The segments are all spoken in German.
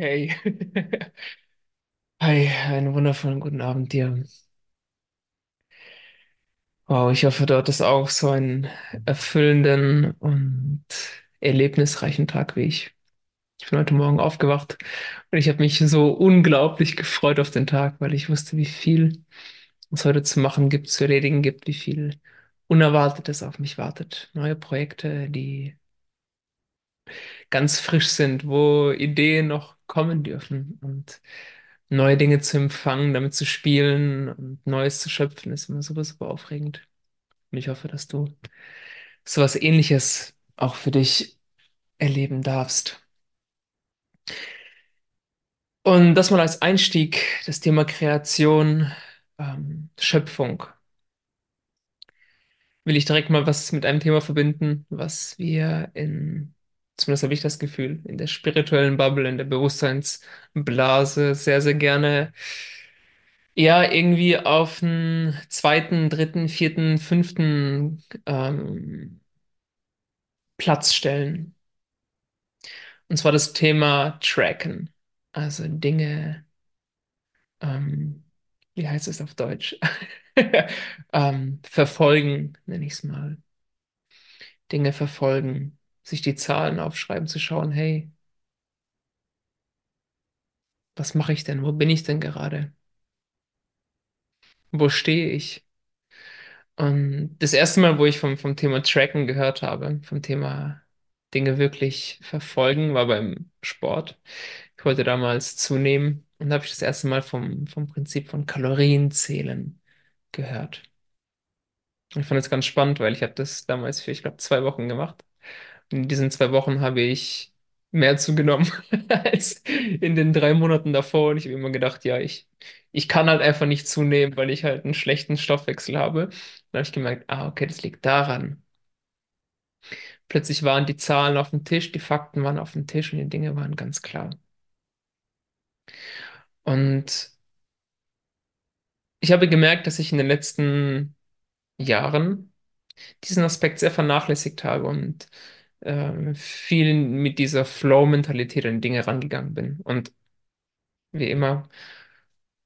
Hey. Hi, einen wundervollen guten Abend dir. Wow, ich hoffe, dort ist auch so einen erfüllenden und erlebnisreichen Tag wie ich. Ich bin heute Morgen aufgewacht und ich habe mich so unglaublich gefreut auf den Tag, weil ich wusste, wie viel es heute zu machen gibt, zu erledigen gibt, wie viel Unerwartetes auf mich wartet. Neue Projekte, die ganz frisch sind, wo Ideen noch kommen dürfen und neue Dinge zu empfangen, damit zu spielen und Neues zu schöpfen, ist immer super, super aufregend. Und ich hoffe, dass du sowas Ähnliches auch für dich erleben darfst. Und das mal als Einstieg, das Thema Kreation, ähm, Schöpfung, will ich direkt mal was mit einem Thema verbinden, was wir in, zumindest habe ich das Gefühl, in der spirituellen Bubble, in der Bewusstseinsblase sehr, sehr gerne ja irgendwie auf einen zweiten, dritten, vierten, fünften ähm, Platz stellen. Und zwar das Thema Tracken. Also Dinge, ähm, wie heißt es auf Deutsch? ähm, verfolgen, nenne ich es mal. Dinge verfolgen, sich die Zahlen aufschreiben, zu schauen, hey, was mache ich denn? Wo bin ich denn gerade? Wo stehe ich? Und das erste Mal, wo ich vom, vom Thema Tracken gehört habe, vom Thema Dinge wirklich verfolgen, war beim Sport. Ich wollte damals zunehmen und habe ich das erste Mal vom, vom Prinzip von Kalorienzählen gehört. Ich fand es ganz spannend, weil ich habe das damals für, ich glaube, zwei Wochen gemacht. In diesen zwei Wochen habe ich mehr zugenommen als in den drei Monaten davor. Und ich habe immer gedacht, ja, ich, ich kann halt einfach nicht zunehmen, weil ich halt einen schlechten Stoffwechsel habe. Dann habe ich gemerkt, ah, okay, das liegt daran. Plötzlich waren die Zahlen auf dem Tisch, die Fakten waren auf dem Tisch und die Dinge waren ganz klar. Und ich habe gemerkt, dass ich in den letzten Jahren diesen Aspekt sehr vernachlässigt habe und äh, viel mit dieser Flow-Mentalität an Dinge rangegangen bin. Und wie immer,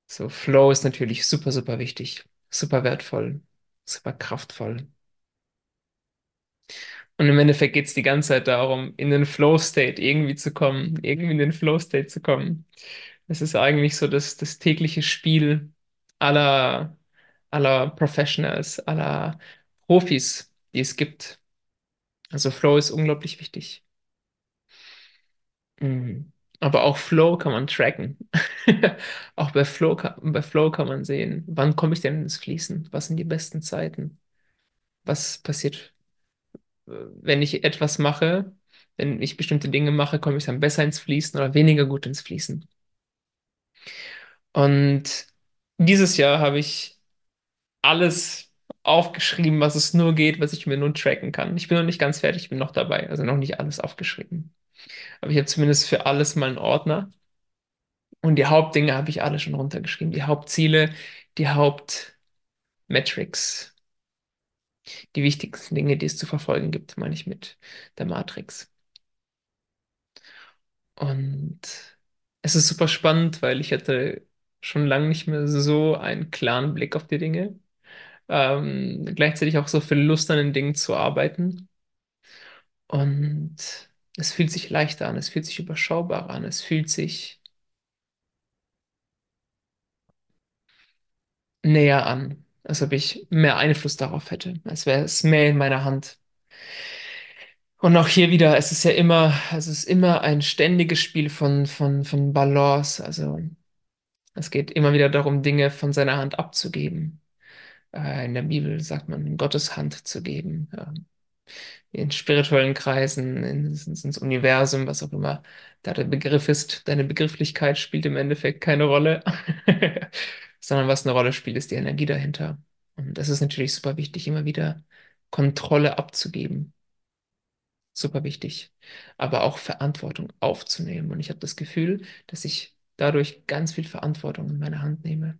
so Flow ist natürlich super, super wichtig, super wertvoll, super kraftvoll. Und im Endeffekt geht es die ganze Zeit darum, in den Flow-State irgendwie zu kommen, irgendwie in den Flow-State zu kommen. Es ist eigentlich so das, das tägliche Spiel aller, aller Professionals, aller Profis, die es gibt. Also Flow ist unglaublich wichtig. Mhm. Aber auch Flow kann man tracken. Auch bei Flow, kann- bei Flow kann man sehen, wann komme ich denn ins Fließen? Was sind die besten Zeiten? Was passiert, wenn ich etwas mache? Wenn ich bestimmte Dinge mache, komme ich dann besser ins Fließen oder weniger gut ins Fließen? Und dieses Jahr habe ich alles aufgeschrieben, was es nur geht, was ich mir nur tracken kann. Ich bin noch nicht ganz fertig, ich bin noch dabei, also noch nicht alles aufgeschrieben. Aber ich habe zumindest für alles mal einen Ordner. Und die Hauptdinge habe ich alle schon runtergeschrieben. Die Hauptziele, die Hauptmetrics, die wichtigsten Dinge, die es zu verfolgen gibt, meine ich mit der Matrix. Und es ist super spannend, weil ich hatte schon lange nicht mehr so einen klaren Blick auf die Dinge. Ähm, gleichzeitig auch so viel Lust an den Dingen zu arbeiten. Und es fühlt sich leichter an, es fühlt sich überschaubarer an, es fühlt sich näher an, als ob ich mehr Einfluss darauf hätte, als wäre es mehr in meiner Hand. Und auch hier wieder, es ist ja immer, es ist immer ein ständiges Spiel von, von, von Balance. Also es geht immer wieder darum, Dinge von seiner Hand abzugeben. Äh, in der Bibel sagt man, in Gottes Hand zu geben. Ähm, in spirituellen Kreisen, ins, ins Universum, was auch immer da der Begriff ist. Deine Begrifflichkeit spielt im Endeffekt keine Rolle, sondern was eine Rolle spielt, ist die Energie dahinter. Und das ist natürlich super wichtig, immer wieder Kontrolle abzugeben. Super wichtig. Aber auch Verantwortung aufzunehmen. Und ich habe das Gefühl, dass ich dadurch ganz viel Verantwortung in meine Hand nehme,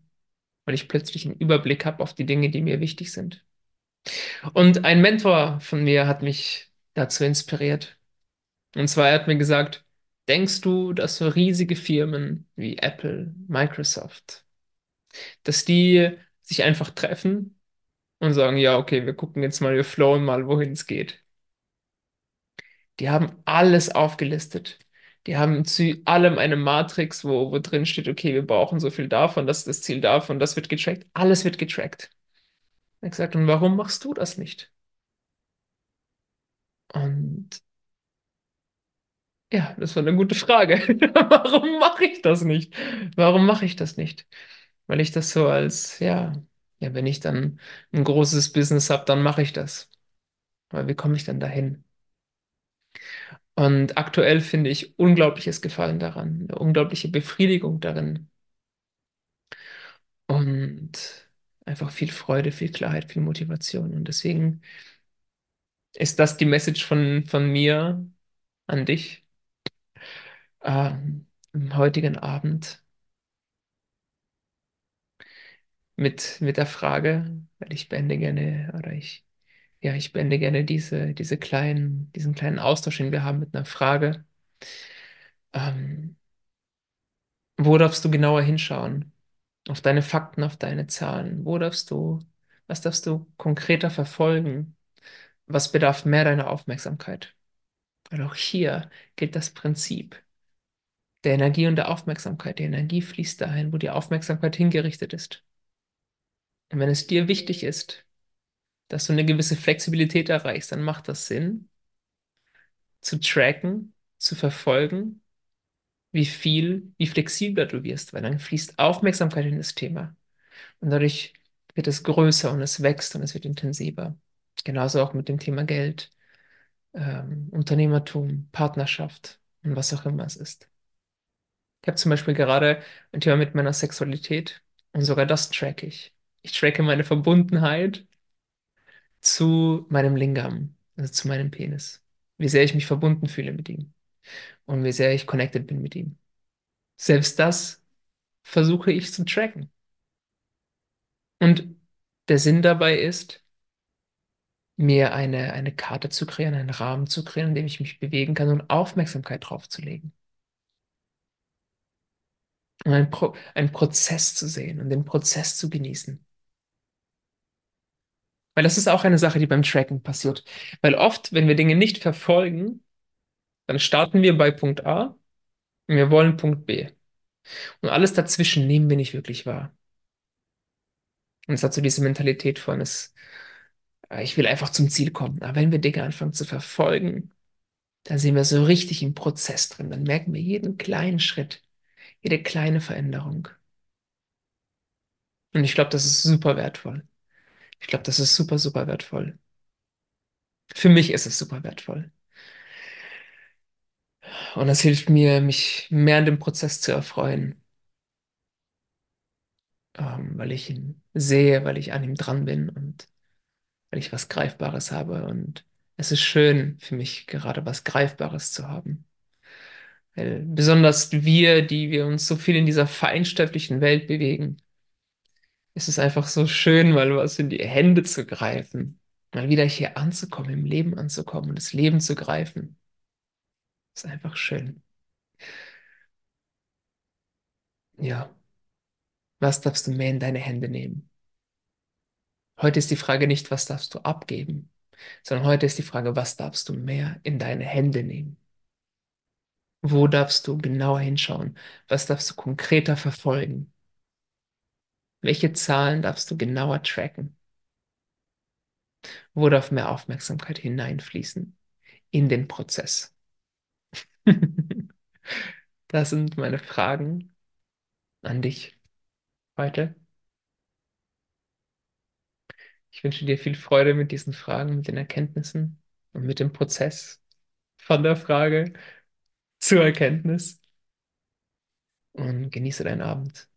weil ich plötzlich einen Überblick habe auf die Dinge, die mir wichtig sind. Und ein Mentor von mir hat mich dazu inspiriert. Und zwar, er hat mir gesagt, Denkst du, dass so riesige Firmen wie Apple, Microsoft, dass die sich einfach treffen und sagen, ja, okay, wir gucken jetzt mal, wir flowen mal, wohin es geht? Die haben alles aufgelistet. Die haben zu allem eine Matrix, wo, wo drin steht, okay, wir brauchen so viel davon, das ist das Ziel davon, das wird getrackt. Alles wird getrackt. Er hat gesagt, und warum machst du das nicht? Und ja, das war eine gute Frage. Warum mache ich das nicht? Warum mache ich das nicht? Weil ich das so als, ja, ja, wenn ich dann ein großes Business habe, dann mache ich das. Aber wie komme ich dann dahin? Und aktuell finde ich unglaubliches Gefallen daran, eine unglaubliche Befriedigung darin und einfach viel Freude, viel Klarheit, viel Motivation. Und deswegen ist das die Message von, von mir an dich ähm, am heutigen Abend mit, mit der Frage, weil ich beende gerne oder ich, ja, ich beende gerne diese, diese kleinen, diesen kleinen Austausch, den wir haben mit einer Frage. Ähm, wo darfst du genauer hinschauen? Auf deine Fakten, auf deine Zahlen. Wo darfst du, was darfst du konkreter verfolgen? Was bedarf mehr deiner Aufmerksamkeit? Weil auch hier gilt das Prinzip der Energie und der Aufmerksamkeit. Die Energie fließt dahin, wo die Aufmerksamkeit hingerichtet ist. Und wenn es dir wichtig ist, dass du eine gewisse Flexibilität erreichst, dann macht das Sinn, zu tracken, zu verfolgen, wie viel, wie flexibler du wirst, weil dann fließt Aufmerksamkeit in das Thema. Und dadurch wird es größer und es wächst und es wird intensiver. Genauso auch mit dem Thema Geld, ähm, Unternehmertum, Partnerschaft und was auch immer es ist. Ich habe zum Beispiel gerade ein Thema mit meiner Sexualität und sogar das track ich. Ich tracke meine Verbundenheit zu meinem Lingam, also zu meinem Penis. Wie sehr ich mich verbunden fühle mit ihm und wie sehr ich connected bin mit ihm. Selbst das versuche ich zu tracken. Und der Sinn dabei ist, mir eine, eine Karte zu kreieren, einen Rahmen zu kreieren, in dem ich mich bewegen kann und Aufmerksamkeit drauf zu legen. Und einen, Pro einen Prozess zu sehen und den Prozess zu genießen. Weil das ist auch eine Sache, die beim Tracken passiert. Weil oft, wenn wir Dinge nicht verfolgen, dann starten wir bei Punkt A und wir wollen Punkt B. Und alles dazwischen nehmen wir nicht wirklich wahr. Und es hat so diese Mentalität von, es, äh, ich will einfach zum Ziel kommen. Aber wenn wir Dinge anfangen zu verfolgen, dann sind wir so richtig im Prozess drin. Dann merken wir jeden kleinen Schritt, jede kleine Veränderung. Und ich glaube, das ist super wertvoll. Ich glaube, das ist super, super wertvoll. Für mich ist es super wertvoll. Und das hilft mir, mich mehr an dem Prozess zu erfreuen. Ähm, weil ich ihn sehe, weil ich an ihm dran bin und weil ich was Greifbares habe. Und es ist schön für mich, gerade was Greifbares zu haben. Weil besonders wir, die wir uns so viel in dieser feinstofflichen Welt bewegen, ist es einfach so schön, mal was in die Hände zu greifen. Mal wieder hier anzukommen, im Leben anzukommen und das Leben zu greifen. Ist einfach schön. Ja. Was darfst du mehr in deine Hände nehmen? Heute ist die Frage nicht, was darfst du abgeben, sondern heute ist die Frage, was darfst du mehr in deine Hände nehmen? Wo darfst du genauer hinschauen? Was darfst du konkreter verfolgen? Welche Zahlen darfst du genauer tracken? Wo darf mehr Aufmerksamkeit hineinfließen in den Prozess? Das sind meine Fragen an dich heute. Ich wünsche dir viel Freude mit diesen Fragen, mit den Erkenntnissen und mit dem Prozess von der Frage zur Erkenntnis. Und genieße deinen Abend.